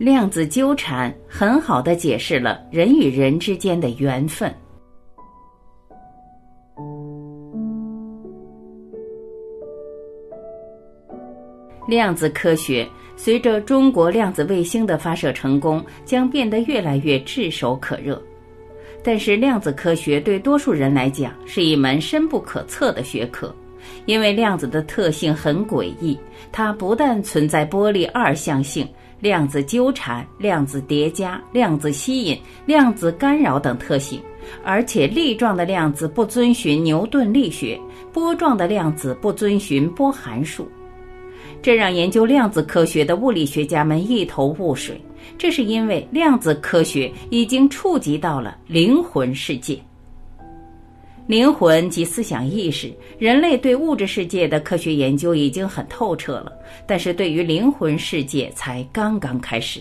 量子纠缠很好的解释了人与人之间的缘分。量子科学随着中国量子卫星的发射成功，将变得越来越炙手可热。但是，量子科学对多数人来讲是一门深不可测的学科，因为量子的特性很诡异，它不但存在波粒二象性。量子纠缠、量子叠加、量子吸引、量子干扰等特性，而且粒状的量子不遵循牛顿力学，波状的量子不遵循波函数，这让研究量子科学的物理学家们一头雾水。这是因为量子科学已经触及到了灵魂世界。灵魂及思想意识，人类对物质世界的科学研究已经很透彻了，但是对于灵魂世界才刚刚开始。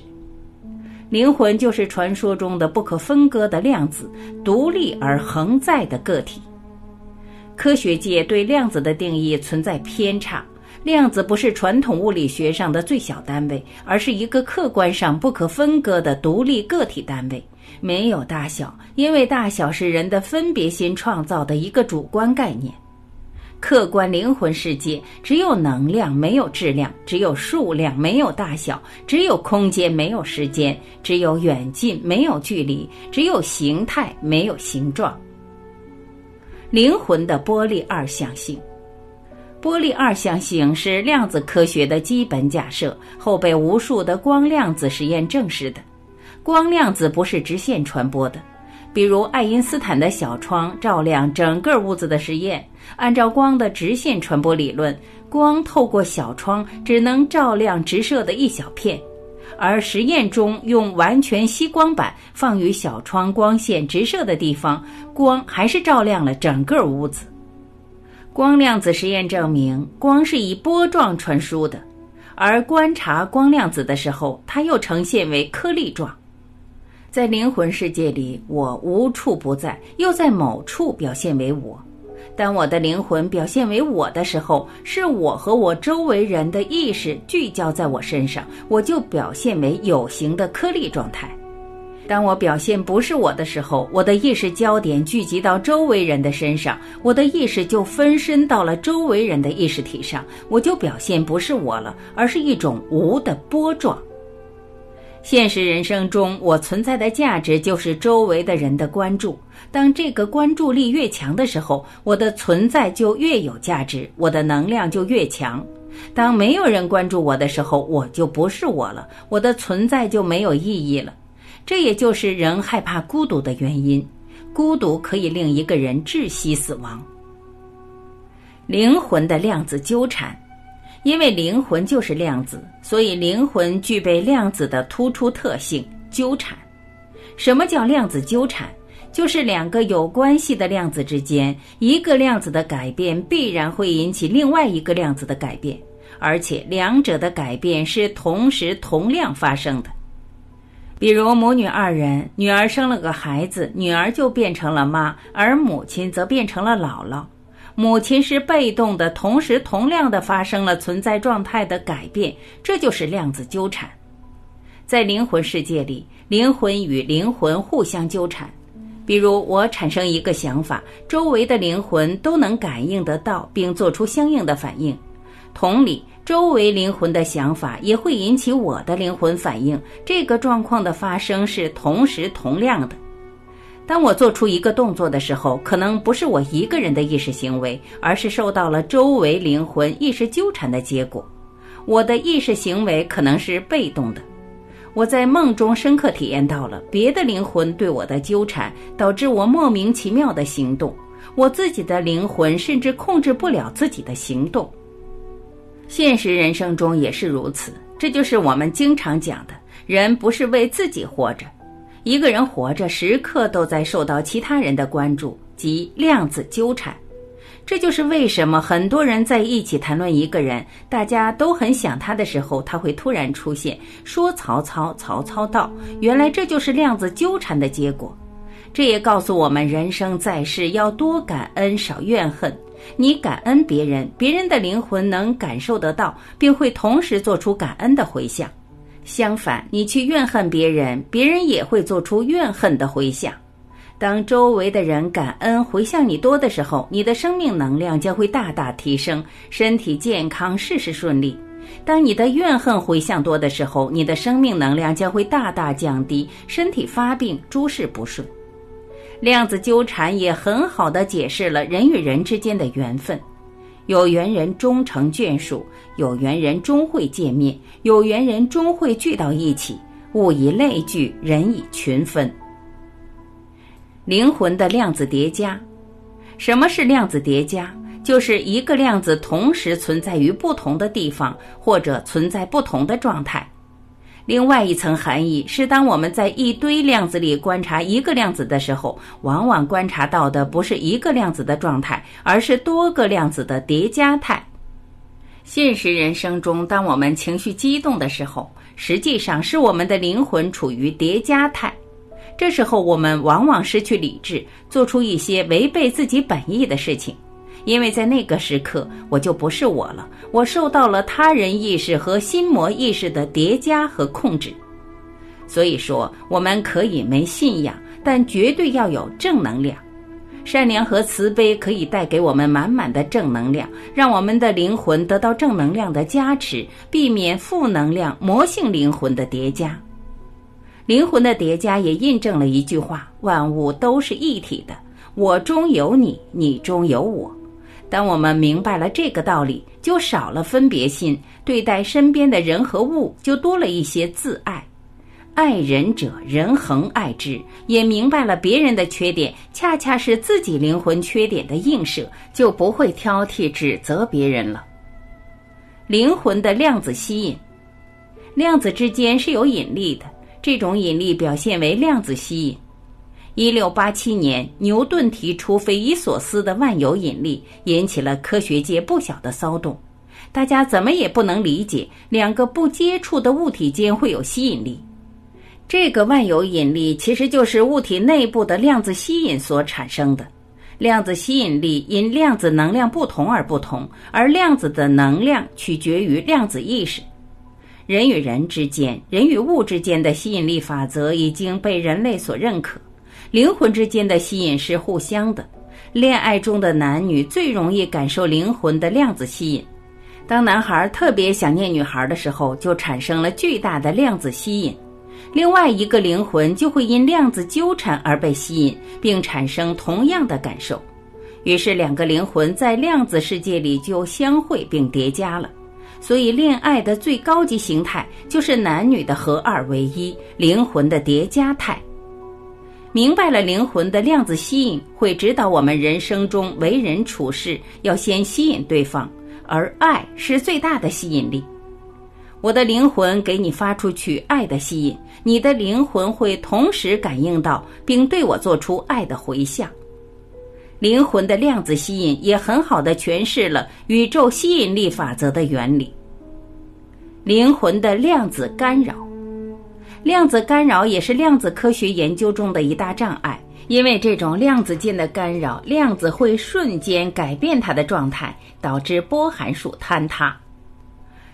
灵魂就是传说中的不可分割的量子，独立而恒在的个体。科学界对量子的定义存在偏差，量子不是传统物理学上的最小单位，而是一个客观上不可分割的独立个体单位。没有大小，因为大小是人的分别心创造的一个主观概念。客观灵魂世界只有能量，没有质量；只有数量，没有大小；只有空间，没有时间；只有远近，没有距离；只有形态，没有形状。灵魂的波粒二象性，波粒二象性是量子科学的基本假设，后被无数的光量子实验证实的。光量子不是直线传播的，比如爱因斯坦的小窗照亮整个屋子的实验。按照光的直线传播理论，光透过小窗只能照亮直射的一小片，而实验中用完全吸光板放于小窗光线直射的地方，光还是照亮了整个屋子。光量子实验证明，光是以波状传输的，而观察光量子的时候，它又呈现为颗粒状。在灵魂世界里，我无处不在，又在某处表现为我。当我的灵魂表现为我的时候，是我和我周围人的意识聚焦在我身上，我就表现为有形的颗粒状态。当我表现不是我的时候，我的意识焦点聚集到周围人的身上，我的意识就分身到了周围人的意识体上，我就表现不是我了，而是一种无的波状。现实人生中，我存在的价值就是周围的人的关注。当这个关注力越强的时候，我的存在就越有价值，我的能量就越强。当没有人关注我的时候，我就不是我了，我的存在就没有意义了。这也就是人害怕孤独的原因。孤独可以令一个人窒息死亡。灵魂的量子纠缠。因为灵魂就是量子，所以灵魂具备量子的突出特性——纠缠。什么叫量子纠缠？就是两个有关系的量子之间，一个量子的改变必然会引起另外一个量子的改变，而且两者的改变是同时同量发生的。比如母女二人，女儿生了个孩子，女儿就变成了妈，而母亲则变成了姥姥。母亲是被动的，同时同量的发生了存在状态的改变，这就是量子纠缠。在灵魂世界里，灵魂与灵魂互相纠缠。比如我产生一个想法，周围的灵魂都能感应得到，并做出相应的反应。同理，周围灵魂的想法也会引起我的灵魂反应。这个状况的发生是同时同量的。当我做出一个动作的时候，可能不是我一个人的意识行为，而是受到了周围灵魂意识纠缠的结果。我的意识行为可能是被动的，我在梦中深刻体验到了别的灵魂对我的纠缠，导致我莫名其妙的行动。我自己的灵魂甚至控制不了自己的行动。现实人生中也是如此，这就是我们经常讲的：人不是为自己活着。一个人活着，时刻都在受到其他人的关注，即量子纠缠。这就是为什么很多人在一起谈论一个人，大家都很想他的时候，他会突然出现，说曹操，曹操到。原来这就是量子纠缠的结果。这也告诉我们，人生在世要多感恩，少怨恨。你感恩别人，别人的灵魂能感受得到，并会同时做出感恩的回响。相反，你去怨恨别人，别人也会做出怨恨的回响。当周围的人感恩回向你多的时候，你的生命能量将会大大提升，身体健康，事事顺利。当你的怨恨回向多的时候，你的生命能量将会大大降低，身体发病，诸事不顺。量子纠缠也很好的解释了人与人之间的缘分：有缘人终成眷属，有缘人终会见面，有缘人终会聚到一起。物以类聚，人以群分。灵魂的量子叠加，什么是量子叠加？就是一个量子同时存在于不同的地方，或者存在不同的状态。另外一层含义是，当我们在一堆量子里观察一个量子的时候，往往观察到的不是一个量子的状态，而是多个量子的叠加态。现实人生中，当我们情绪激动的时候，实际上是我们的灵魂处于叠加态。这时候，我们往往失去理智，做出一些违背自己本意的事情，因为在那个时刻，我就不是我了，我受到了他人意识和心魔意识的叠加和控制。所以说，我们可以没信仰，但绝对要有正能量。善良和慈悲可以带给我们满满的正能量，让我们的灵魂得到正能量的加持，避免负能量魔性灵魂的叠加。灵魂的叠加也印证了一句话：万物都是一体的，我中有你，你中有我。当我们明白了这个道理，就少了分别心，对待身边的人和物就多了一些自爱。爱人者，人恒爱之。也明白了别人的缺点，恰恰是自己灵魂缺点的映射，就不会挑剔指责别人了。灵魂的量子吸引，量子之间是有引力的。这种引力表现为量子吸引。一六八七年，牛顿提出匪夷所思的万有引力，引起了科学界不小的骚动。大家怎么也不能理解，两个不接触的物体间会有吸引力。这个万有引力其实就是物体内部的量子吸引所产生的。量子吸引力因量子能量不同而不同，而量子的能量取决于量子意识。人与人之间、人与物之间的吸引力法则已经被人类所认可。灵魂之间的吸引是互相的。恋爱中的男女最容易感受灵魂的量子吸引。当男孩特别想念女孩的时候，就产生了巨大的量子吸引。另外一个灵魂就会因量子纠缠而被吸引，并产生同样的感受。于是，两个灵魂在量子世界里就相会并叠加了。所以，恋爱的最高级形态就是男女的合二为一，灵魂的叠加态。明白了灵魂的量子吸引，会指导我们人生中为人处事要先吸引对方，而爱是最大的吸引力。我的灵魂给你发出去爱的吸引，你的灵魂会同时感应到，并对我做出爱的回响。灵魂的量子吸引也很好的诠释了宇宙吸引力法则的原理。灵魂的量子干扰，量子干扰也是量子科学研究中的一大障碍，因为这种量子间的干扰，量子会瞬间改变它的状态，导致波函数坍塌。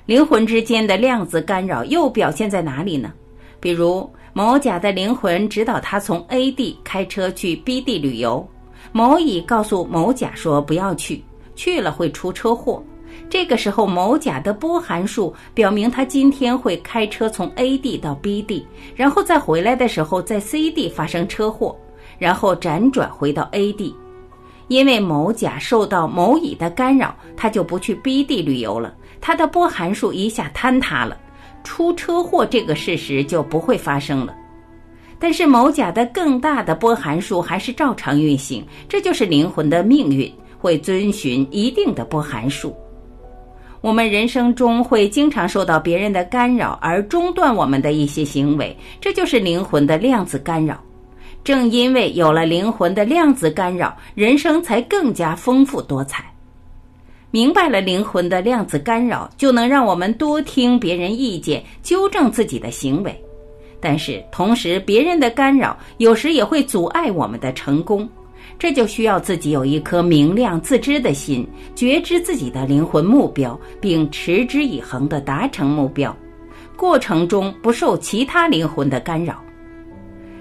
灵魂之间的量子干扰又表现在哪里呢？比如某甲的灵魂指导他从 A 地开车去 B 地旅游。某乙告诉某甲说：“不要去，去了会出车祸。”这个时候，某甲的波函数表明他今天会开车从 A 地到 B 地，然后再回来的时候在 C 地发生车祸，然后辗转回到 A 地。因为某甲受到某乙的干扰，他就不去 B 地旅游了，他的波函数一下坍塌了，出车祸这个事实就不会发生了。但是某甲的更大的波函数还是照常运行，这就是灵魂的命运，会遵循一定的波函数。我们人生中会经常受到别人的干扰而中断我们的一些行为，这就是灵魂的量子干扰。正因为有了灵魂的量子干扰，人生才更加丰富多彩。明白了灵魂的量子干扰，就能让我们多听别人意见，纠正自己的行为。但是同时，别人的干扰有时也会阻碍我们的成功，这就需要自己有一颗明亮自知的心，觉知自己的灵魂目标，并持之以恒地达成目标。过程中不受其他灵魂的干扰。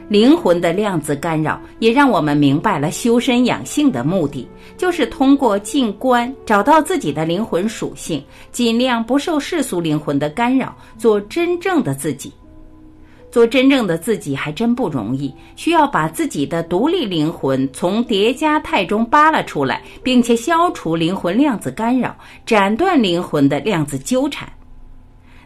灵魂的量子干扰也让我们明白了修身养性的目的，就是通过静观找到自己的灵魂属性，尽量不受世俗灵魂的干扰，做真正的自己。做真正的自己还真不容易，需要把自己的独立灵魂从叠加态中扒拉出来，并且消除灵魂量子干扰，斩断灵魂的量子纠缠。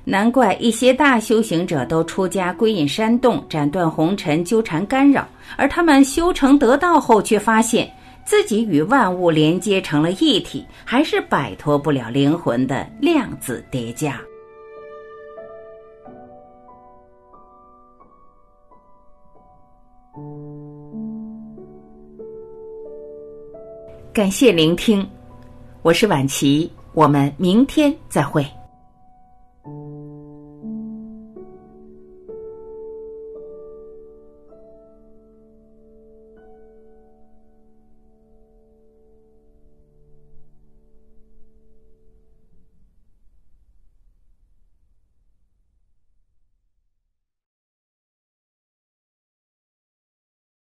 难怪一些大修行者都出家归隐山洞，斩断红尘纠缠干扰，而他们修成得道后，却发现自己与万物连接成了一体，还是摆脱不了灵魂的量子叠加。感谢聆听，我是晚琪，我们明天再会。